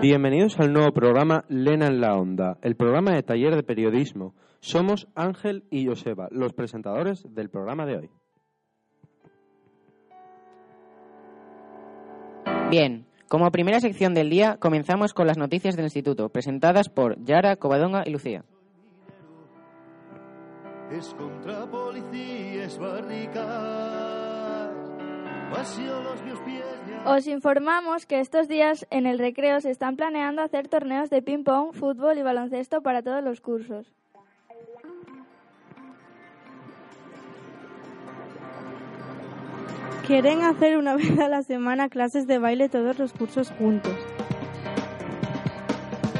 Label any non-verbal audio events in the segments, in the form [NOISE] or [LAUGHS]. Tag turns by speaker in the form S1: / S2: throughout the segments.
S1: Bienvenidos al nuevo programa Lena en la Onda, el programa de taller de periodismo. Somos Ángel y Joseba, los presentadores del programa de hoy.
S2: Bien, como primera sección del día, comenzamos con las noticias del instituto, presentadas por Yara, Covadonga y Lucía.
S3: Es contra policías
S4: Os informamos que estos días en el recreo se están planeando hacer torneos de ping-pong, fútbol y baloncesto para todos los cursos.
S5: Quieren hacer una [LAUGHS] vez a la semana clases de baile todos los cursos juntos.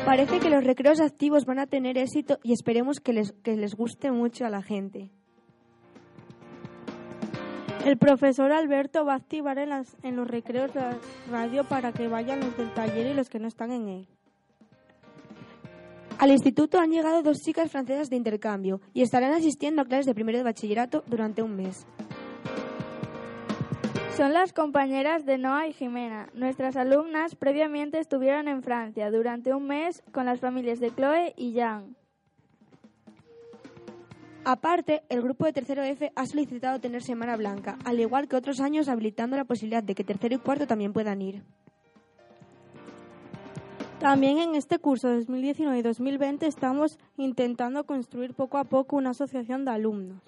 S6: Parece que los recreos activos van a tener éxito y esperemos que les, que les guste mucho a la gente.
S5: El profesor Alberto va a activar en, las- en los recreos la radio para que vayan los del taller y los que no están en él.
S6: Al instituto han llegado dos chicas francesas de intercambio y estarán asistiendo a clases de primero de bachillerato durante un mes.
S4: Son las compañeras de Noa y Jimena. Nuestras alumnas previamente estuvieron en Francia durante un mes con las familias de Chloe y Jan.
S6: Aparte, el grupo de tercero F ha solicitado tener Semana Blanca, al igual que otros años habilitando la posibilidad de que tercero y cuarto también puedan ir.
S5: También en este curso 2019 y 2020 estamos intentando construir poco a poco una asociación de alumnos.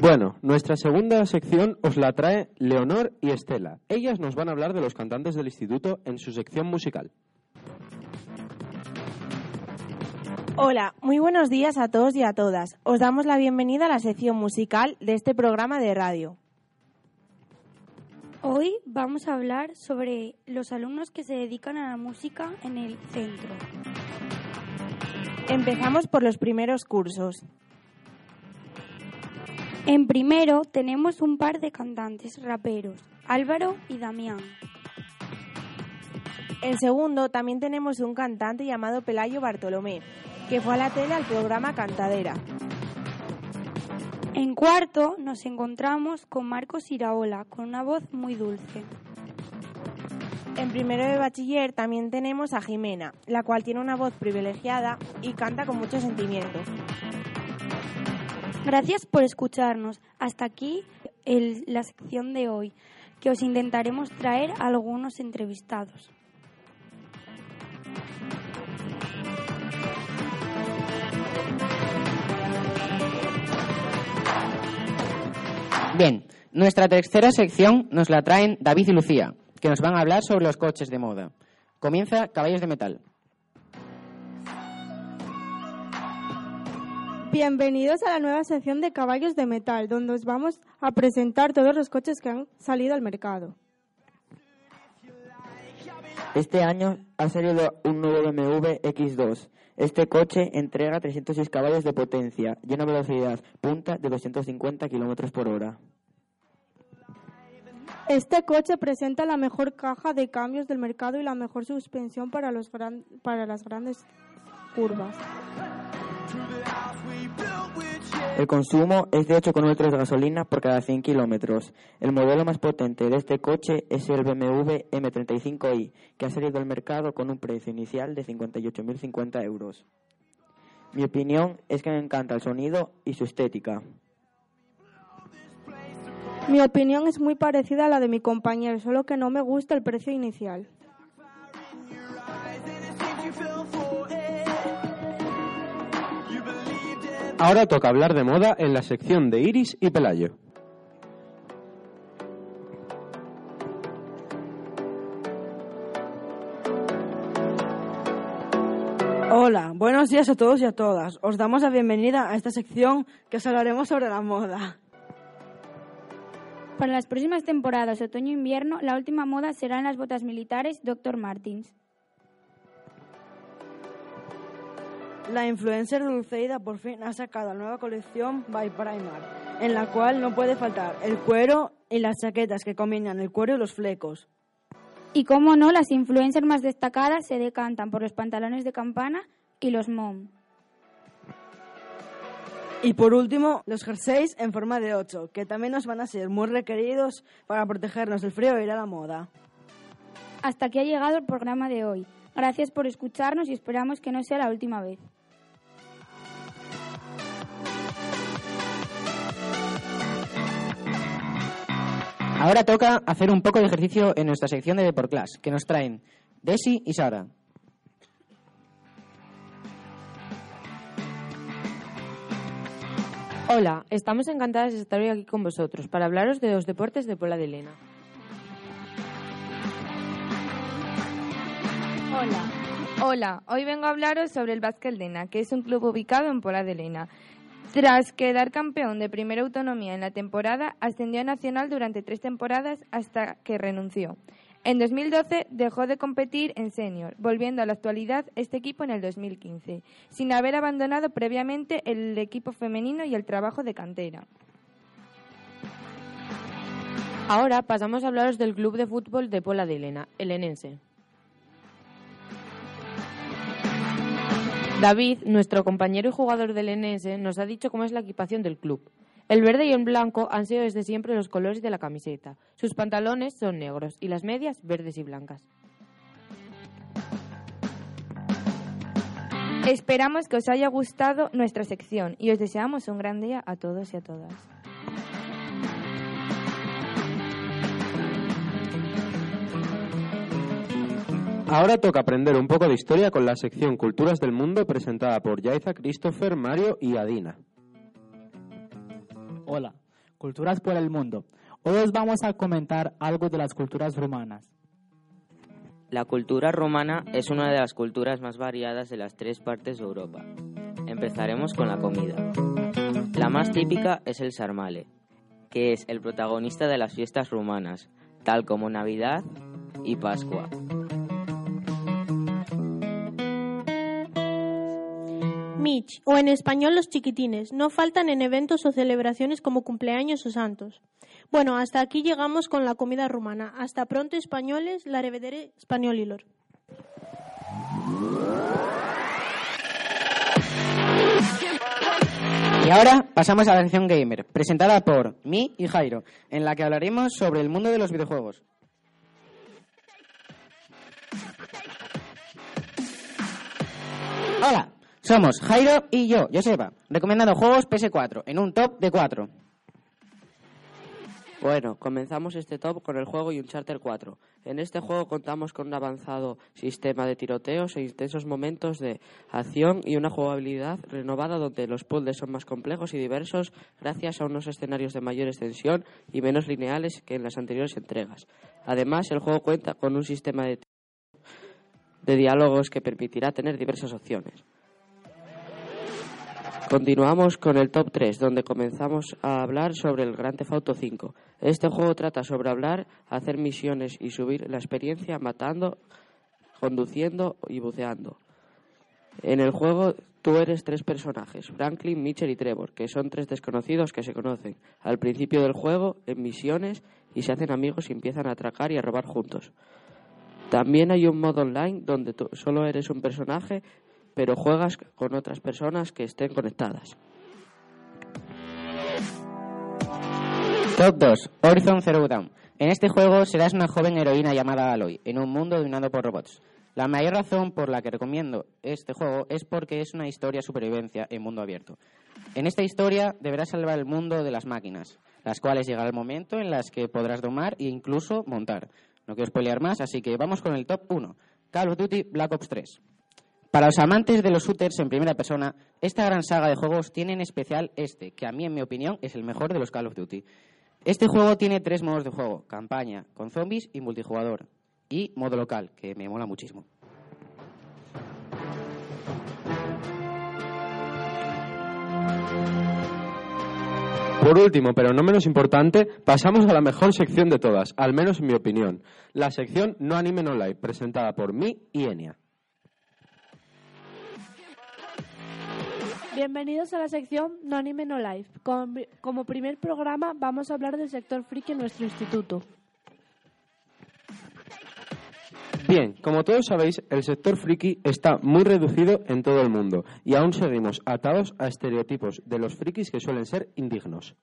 S1: Bueno, nuestra segunda sección os la trae Leonor y Estela. Ellas nos van a hablar de los cantantes del instituto en su sección musical.
S7: Hola, muy buenos días a todos y a todas. Os damos la bienvenida a la sección musical de este programa de radio.
S8: Hoy vamos a hablar sobre los alumnos que se dedican a la música en el centro.
S7: Empezamos por los primeros cursos.
S8: En primero tenemos un par de cantantes raperos, Álvaro y Damián.
S7: En segundo también tenemos un cantante llamado Pelayo Bartolomé, que fue a la tele al programa Cantadera.
S8: En cuarto nos encontramos con Marcos Iraola, con una voz muy dulce.
S7: En primero de bachiller también tenemos a Jimena, la cual tiene una voz privilegiada y canta con mucho sentimiento.
S8: Gracias por escucharnos. Hasta aquí el- la sección de hoy, que os intentaremos traer algunos entrevistados.
S2: Bien, nuestra tercera sección nos la traen David y Lucía, que nos van a hablar sobre los coches de moda. Comienza Caballos de Metal.
S5: Bienvenidos a la nueva sección de Caballos de Metal, donde os vamos a presentar todos los coches que han salido al mercado.
S9: Este año ha salido un nuevo BMW X2. Este coche entrega 306 caballos de potencia y una velocidad punta de 250 kilómetros por hora.
S5: Este coche presenta la mejor caja de cambios del mercado y la mejor suspensión para, los gran- para las grandes curvas.
S9: El consumo es de 8,1 litros de gasolina por cada 100 kilómetros. El modelo más potente de este coche es el BMW M35i, que ha salido al mercado con un precio inicial de 58.050 euros. Mi opinión es que me encanta el sonido y su estética.
S5: Mi opinión es muy parecida a la de mi compañero, solo que no me gusta el precio inicial.
S1: Ahora toca hablar de moda en la sección de Iris y Pelayo.
S10: Hola, buenos días a todos y a todas. Os damos la bienvenida a esta sección que os hablaremos sobre la moda.
S8: Para las próximas temporadas otoño-invierno, la última moda serán las botas militares Dr. Martins.
S10: La influencer Dulceida por fin ha sacado la nueva colección by Primark, en la cual no puede faltar el cuero y las chaquetas que combinan el cuero y los flecos.
S8: Y como no, las influencers más destacadas se decantan por los pantalones de campana y los mom.
S10: Y por último, los jerseys en forma de 8, que también nos van a ser muy requeridos para protegernos del frío e ir a la moda.
S11: Hasta aquí ha llegado el programa de hoy. Gracias por escucharnos y esperamos que no sea la última vez.
S2: Ahora toca hacer un poco de ejercicio en nuestra sección de Deport Class, que nos traen Desi y Sara.
S12: Hola, estamos encantadas de estar hoy aquí con vosotros para hablaros de los deportes de Pola de Lena.
S13: Hola. Hola, hoy vengo a hablaros sobre el Básquet Lena, que es un club ubicado en Pola de Lena. Tras quedar campeón de primera autonomía en la temporada, ascendió a Nacional durante tres temporadas hasta que renunció. En 2012 dejó de competir en senior, volviendo a la actualidad este equipo en el 2015, sin haber abandonado previamente el equipo femenino y el trabajo de cantera.
S12: Ahora pasamos a hablaros del club de fútbol de Pola de Elena, el David, nuestro compañero y jugador del Enense, nos ha dicho cómo es la equipación del club. El verde y el blanco han sido desde siempre los colores de la camiseta. Sus pantalones son negros y las medias verdes y blancas.
S13: Esperamos que os haya gustado nuestra sección y os deseamos un gran día a todos y a todas.
S1: Ahora toca aprender un poco de historia con la sección Culturas del Mundo presentada por Yaiza, Christopher, Mario y Adina.
S8: Hola, Culturas por el Mundo. Hoy os vamos a comentar algo de las culturas rumanas.
S9: La cultura romana es una de las culturas más variadas de las tres partes de Europa. Empezaremos con la comida. La más típica es el sarmale, que es el protagonista de las fiestas rumanas, tal como Navidad y Pascua.
S14: Mitch, o en español los chiquitines, no faltan en eventos o celebraciones como cumpleaños o santos. Bueno, hasta aquí llegamos con la comida rumana. Hasta pronto, españoles, la revedere español y lor.
S2: Y ahora pasamos a la sección gamer, presentada por mí y Jairo, en la que hablaremos sobre el mundo de los videojuegos. Hola, somos Jairo y yo, Joseba, recomendando juegos PS4 en un top de 4.
S9: Bueno, comenzamos este top con el juego Uncharted 4. En este juego contamos con un avanzado sistema de tiroteos e intensos momentos de acción y una jugabilidad renovada donde los puzzles son más complejos y diversos gracias a unos escenarios de mayor extensión y menos lineales que en las anteriores entregas. Además, el juego cuenta con un sistema de, de diálogos que permitirá tener diversas opciones. Continuamos con el top 3, donde comenzamos a hablar sobre el Grand Theft Auto 5. Este juego trata sobre hablar, hacer misiones y subir la experiencia matando, conduciendo y buceando. En el juego tú eres tres personajes, Franklin, Mitchell y Trevor, que son tres desconocidos que se conocen al principio del juego en misiones y se hacen amigos y empiezan a atracar y a robar juntos. También hay un modo online donde tú solo eres un personaje pero juegas con otras personas que estén conectadas.
S2: Top 2. Horizon Zero Dawn. En este juego serás una joven heroína llamada Aloy, en un mundo dominado por robots. La mayor razón por la que recomiendo este juego es porque es una historia de supervivencia en mundo abierto. En esta historia deberás salvar el mundo de las máquinas, las cuales llegará el momento en las que podrás domar e incluso montar. No quiero spoilear más, así que vamos con el top 1. Call of Duty Black Ops 3. Para los amantes de los shooters en primera persona, esta gran saga de juegos tiene en especial este, que a mí, en mi opinión, es el mejor de los Call of Duty. Este juego tiene tres modos de juego, campaña, con zombies y multijugador, y modo local, que me mola muchísimo.
S1: Por último, pero no menos importante, pasamos a la mejor sección de todas, al menos en mi opinión, la sección No Anime No Live, presentada por mí y Enia.
S14: Bienvenidos a la sección No Anime No Life. Como, como primer programa vamos a hablar del sector friki en nuestro instituto.
S1: Bien, como todos sabéis, el sector friki está muy reducido en todo el mundo y aún seguimos atados a estereotipos de los frikis que suelen ser indignos.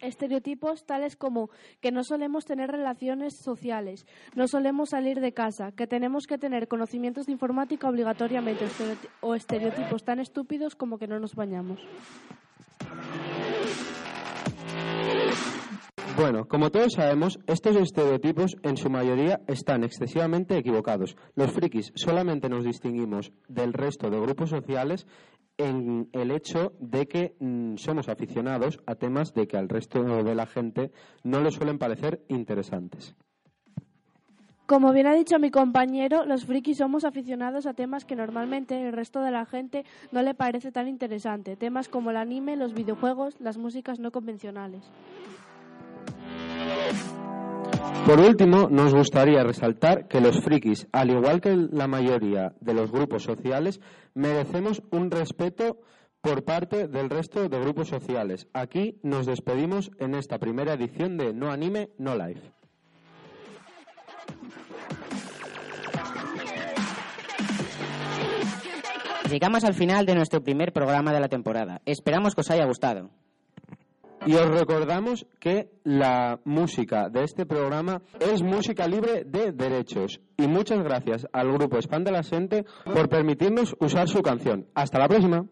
S15: Estereotipos tales como que no solemos tener relaciones sociales, no solemos salir de casa, que tenemos que tener conocimientos de informática obligatoriamente o estereotipos tan estúpidos como que no nos bañamos.
S1: Bueno, como todos sabemos, estos estereotipos en su mayoría están excesivamente equivocados. Los frikis solamente nos distinguimos del resto de grupos sociales en el hecho de que mm, somos aficionados a temas de que al resto de la gente no les suelen parecer interesantes.
S15: Como bien ha dicho mi compañero, los frikis somos aficionados a temas que normalmente el resto de la gente no le parece tan interesante, temas como el anime, los videojuegos, las músicas no convencionales.
S1: Por último, nos gustaría resaltar que los frikis, al igual que la mayoría de los grupos sociales, merecemos un respeto por parte del resto de grupos sociales. Aquí nos despedimos en esta primera edición de No Anime, No Life.
S2: Llegamos al final de nuestro primer programa de la temporada. Esperamos que os haya gustado.
S1: Y os recordamos que la música de este programa es música libre de derechos. Y muchas gracias al grupo Spandala Sente por permitirnos usar su canción. Hasta la próxima.